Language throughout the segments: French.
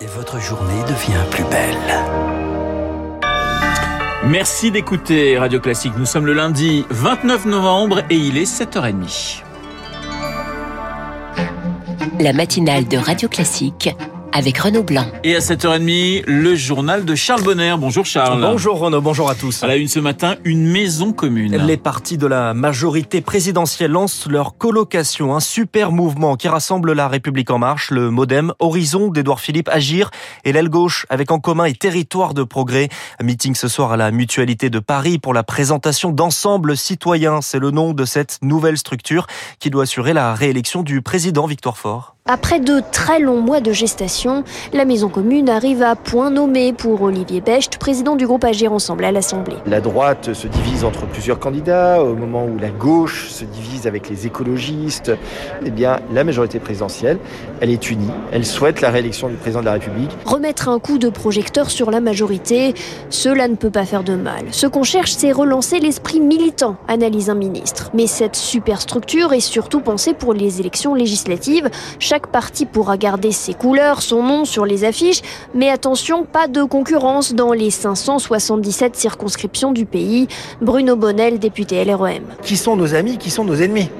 Et votre journée devient plus belle. Merci d'écouter Radio Classique. Nous sommes le lundi 29 novembre et il est 7h30. La matinale de Radio Classique avec Renaud Blanc. Et à 7h30, le journal de Charles Bonner. Bonjour Charles. Bonjour Renaud, bonjour à tous. À la une ce matin, une maison commune. Les partis de la majorité présidentielle lancent leur colocation, un super mouvement qui rassemble la République en marche, le Modem, Horizon d'Edouard Philippe, Agir et l'aile gauche avec en commun et Territoire de progrès. Un meeting ce soir à la Mutualité de Paris pour la présentation d'Ensemble citoyen. C'est le nom de cette nouvelle structure qui doit assurer la réélection du président Victoire Fort. Après de très longs mois de gestation, la maison commune arrive à point nommé pour Olivier Becht, président du groupe Agir Ensemble à l'Assemblée. La droite se divise entre plusieurs candidats, au moment où la gauche se divise avec les écologistes. Eh bien, la majorité présidentielle, elle est unie, elle souhaite la réélection du président de la République. Remettre un coup de projecteur sur la majorité, cela ne peut pas faire de mal. Ce qu'on cherche, c'est relancer l'esprit militant, analyse un ministre. Mais cette superstructure est surtout pensée pour les élections législatives. Chaque parti pourra garder ses couleurs, son nom sur les affiches, mais attention, pas de concurrence dans les 577 circonscriptions du pays. Bruno Bonnel, député LREM. Qui sont nos amis, qui sont nos ennemis?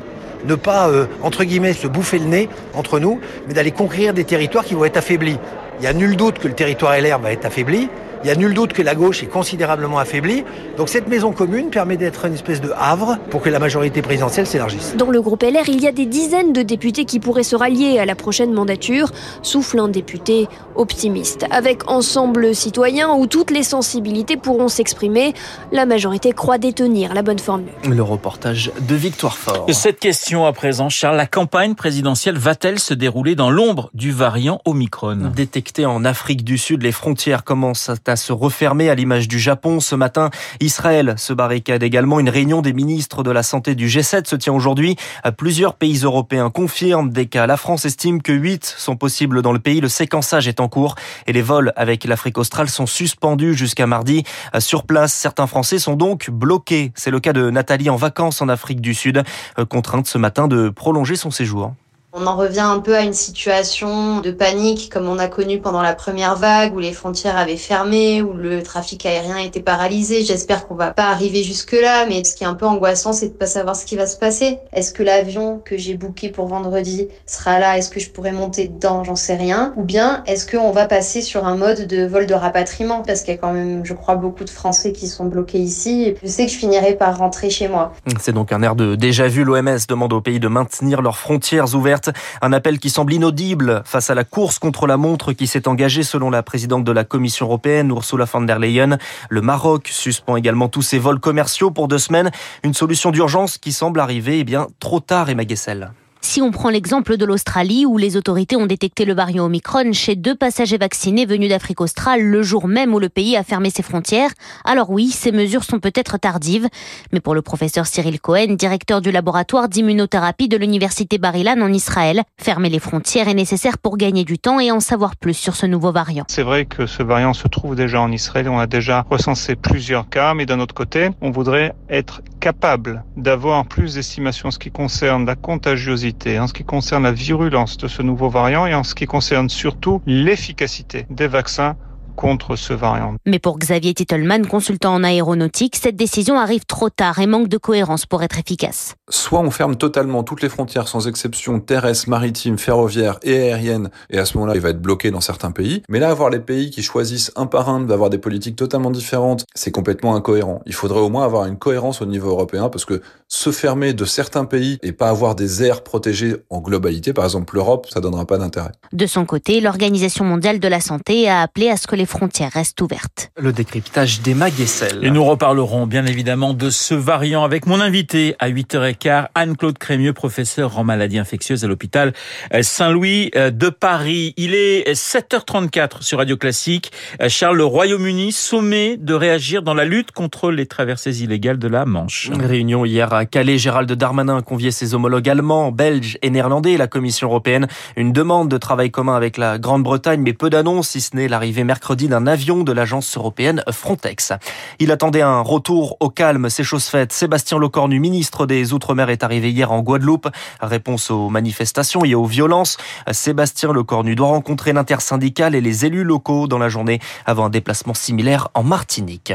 Ne pas, euh, entre guillemets, se bouffer le nez entre nous, mais d'aller conquérir des territoires qui vont être affaiblis. Il n'y a nul doute que le territoire LR va être affaibli. Il y a nul doute que la gauche est considérablement affaiblie. Donc cette maison commune permet d'être une espèce de havre pour que la majorité présidentielle s'élargisse. Dans le groupe LR, il y a des dizaines de députés qui pourraient se rallier à la prochaine mandature, souffle un député optimiste. Avec Ensemble citoyen où toutes les sensibilités pourront s'exprimer, la majorité croit détenir la bonne formule. Le reportage de Victoire Fort. Cette question à présent, Charles, la campagne présidentielle va-t-elle se dérouler dans l'ombre du variant Omicron? Détecté en Afrique du Sud, les frontières commencent à se refermer à l'image du Japon. Ce matin, Israël se barricade également. Une réunion des ministres de la Santé du G7 se tient aujourd'hui. Plusieurs pays européens confirment des cas. La France estime que 8 sont possibles dans le pays. Le séquençage est en cours et les vols avec l'Afrique australe sont suspendus jusqu'à mardi. Sur place, certains Français sont donc bloqués. C'est le cas de Nathalie en vacances en Afrique du Sud, contrainte ce matin de prolonger son séjour. On en revient un peu à une situation de panique comme on a connu pendant la première vague où les frontières avaient fermé, où le trafic aérien était paralysé. J'espère qu'on va pas arriver jusque là, mais ce qui est un peu angoissant, c'est de pas savoir ce qui va se passer. Est-ce que l'avion que j'ai booké pour vendredi sera là? Est-ce que je pourrai monter dedans? J'en sais rien. Ou bien est-ce qu'on va passer sur un mode de vol de rapatriement? Parce qu'il y a quand même, je crois, beaucoup de Français qui sont bloqués ici. Et je sais que je finirai par rentrer chez moi. C'est donc un air de déjà vu. L'OMS demande aux pays de maintenir leurs frontières ouvertes. Un appel qui semble inaudible face à la course contre la montre qui s'est engagée selon la présidente de la Commission européenne, Ursula von der Leyen. Le Maroc suspend également tous ses vols commerciaux pour deux semaines. Une solution d'urgence qui semble arriver eh bien, trop tard, Emma Gessel. Si on prend l'exemple de l'Australie, où les autorités ont détecté le variant Omicron chez deux passagers vaccinés venus d'Afrique australe le jour même où le pays a fermé ses frontières, alors oui, ces mesures sont peut-être tardives. Mais pour le professeur Cyril Cohen, directeur du laboratoire d'immunothérapie de l'université Bar-Ilan en Israël, fermer les frontières est nécessaire pour gagner du temps et en savoir plus sur ce nouveau variant. C'est vrai que ce variant se trouve déjà en Israël, on a déjà recensé plusieurs cas, mais d'un autre côté, on voudrait être capable d'avoir plus d'estimation en ce qui concerne la contagiosité en ce qui concerne la virulence de ce nouveau variant et en ce qui concerne surtout l'efficacité des vaccins contre ce variant. Mais pour Xavier Titelman, consultant en aéronautique, cette décision arrive trop tard et manque de cohérence pour être efficace. Soit on ferme totalement toutes les frontières sans exception terrestres, maritimes, ferroviaires et aériennes, et à ce moment-là, il va être bloqué dans certains pays. Mais là, avoir les pays qui choisissent un par un d'avoir des politiques totalement différentes, c'est complètement incohérent. Il faudrait au moins avoir une cohérence au niveau européen, parce que se fermer de certains pays et pas avoir des aires protégées en globalité, par exemple l'Europe, ça donnera pas d'intérêt. De son côté, l'Organisation mondiale de la santé a appelé à ce que les frontières restent ouvertes. Le décryptage d'Emma Gessel. Et nous reparlerons bien évidemment de ce variant avec mon invité à 8h15, Anne-Claude Crémieux, professeur en maladies infectieuses à l'hôpital Saint-Louis de Paris. Il est 7h34 sur Radio Classique. Charles, le Royaume-Uni sommet de réagir dans la lutte contre les traversées illégales de la Manche. Réunion hier à Calais, Gérald Darmanin a convié ses homologues allemands, belges et néerlandais et la Commission européenne. Une demande de travail commun avec la Grande-Bretagne, mais peu d'annonces, si ce n'est l'arrivée mercredi d'un avion de l'agence européenne Frontex. Il attendait un retour au calme, c'est chose faite. Sébastien Lecornu, ministre des Outre-mer, est arrivé hier en Guadeloupe. Réponse aux manifestations et aux violences. Sébastien Lecornu doit rencontrer l'intersyndicale et les élus locaux dans la journée avant un déplacement similaire en Martinique.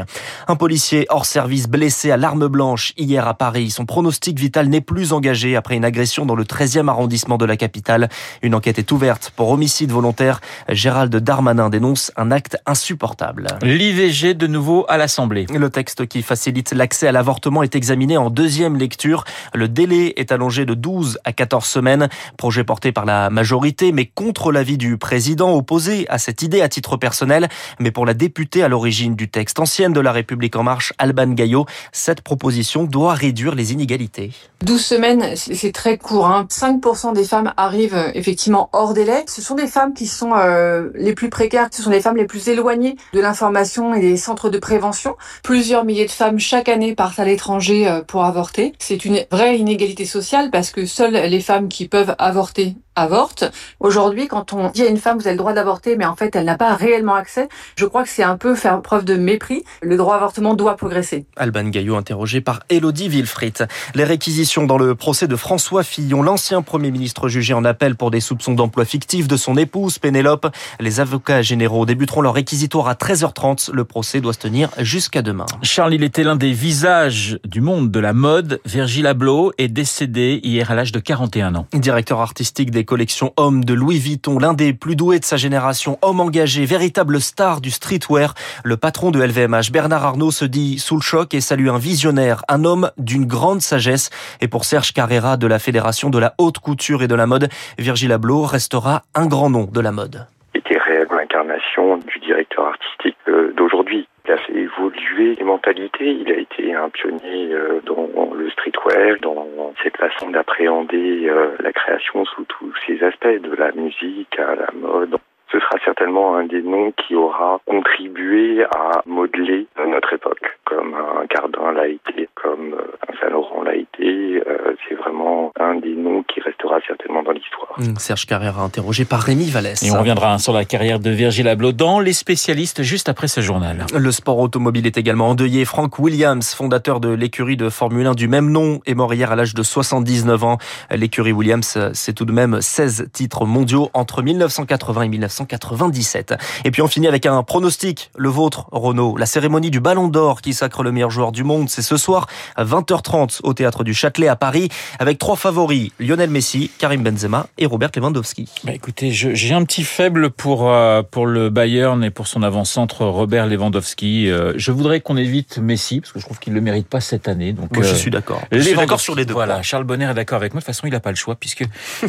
Un policier hors service blessé à l'arme blanche hier à Paris. Son pronostic vital n'est plus engagé après une agression dans le 13e arrondissement de la capitale. Une enquête est ouverte pour homicide volontaire. Gérald Darmanin dénonce un acte insupportable. L'IVG de nouveau à l'Assemblée. Le texte qui facilite l'accès à l'avortement est examiné en deuxième lecture. Le délai est allongé de 12 à 14 semaines. Projet porté par la majorité, mais contre l'avis du président, opposé à cette idée à titre personnel. Mais pour la députée à l'origine du texte ancienne de la République en marche, Alban Gaillot, cette proposition doit réduire les inégalités. 12 semaines, c'est très court. Hein. 5% des femmes arrivent euh, effectivement hors délai. Ce sont des femmes qui sont euh, les plus précaires, ce sont les femmes les plus éloignées de l'information et des centres de prévention. Plusieurs milliers de femmes chaque année partent à l'étranger euh, pour avorter. C'est une vraie inégalité sociale parce que seules les femmes qui peuvent avorter avortent. Aujourd'hui, quand on dit à une femme vous avez le droit d'avorter, mais en fait elle n'a pas réellement accès, je crois que c'est un peu faire preuve de mépris. Le droit à avortement doit progresser. Alban Gaillot interrogé par Elodie Wilfried. Les réquisitions dans le procès de François Fillon, l'ancien Premier ministre jugé en appel pour des soupçons d'emploi fictif de son épouse Pénélope. Les avocats généraux débuteront leur réquisitoire à 13h30. Le procès doit se tenir jusqu'à demain. Charles, il était l'un des visages du monde de la mode. Virgil Abloh est décédé hier à l'âge de 41 ans. Directeur artistique des collections hommes de Louis Vuitton, l'un des plus doués de sa génération, homme engagé, véritable star du streetwear. Le patron de LVMH, Bernard Arnault, se dit sous le choc et salue un visionnaire, un homme d'une grande sagesse. Et pour Serge Carrera de la Fédération de la haute couture et de la mode, Virgil Abloh restera un grand nom de la mode. Était réelle l'incarnation du directeur artistique euh, d'aujourd'hui. Il a fait évoluer les mentalités. Il a été un pionnier euh, dans le streetwear, dans cette façon d'appréhender euh, la création sous tous ses aspects, de la musique à la mode. Ce sera certainement un des noms qui aura contribué à modeler notre époque, comme un Cardin l'a été, comme un Saint-Laurent l'a été. C'est vraiment un des noms qui restera certainement dans l'histoire. Serge Carrera interrogé par Rémi Vallès. Et on reviendra sur la carrière de Virgil Abloh dans Les spécialistes juste après ce journal. Le sport automobile est également endeuillé. Frank Williams, fondateur de l'écurie de Formule 1 du même nom, est mort hier à l'âge de 79 ans. L'écurie Williams, c'est tout de même 16 titres mondiaux entre 1980 et 1997. Et puis on finit avec un pronostic, le vôtre, Renault. La cérémonie du Ballon d'Or qui sacre le meilleur joueur du monde, c'est ce soir à 20h30 au théâtre du Châtelet à Paris, avec trois favoris Lionel Messi, Karim Benzema et Robert Lewandowski. Bah écoutez, j'ai un petit faible pour euh, pour le Bayern et pour son avant-centre Robert Lewandowski. Euh, je voudrais qu'on évite Messi parce que je trouve qu'il le mérite pas cette année. Donc Moi, je suis d'accord. Je suis d'accord sur les deux. Voilà. Charles Bonner est d'accord avec moi. De toute façon, il n'a pas le choix puisque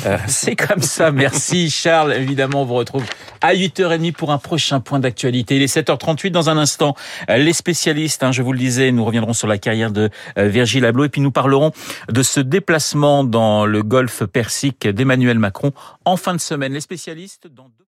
euh, c'est comme ça. Merci Charles. Évidemment, on vous retrouve à 8h30 pour un prochain point d'actualité. Il est 7h38 dans un instant. Les spécialistes, hein, je vous le disais, nous reviendrons sur la carrière de Virgil Abloh et puis nous parlerons de ce déplacement dans le golfe Persique d'Emmanuel Macron en fin de semaine. Les spécialistes dans deux...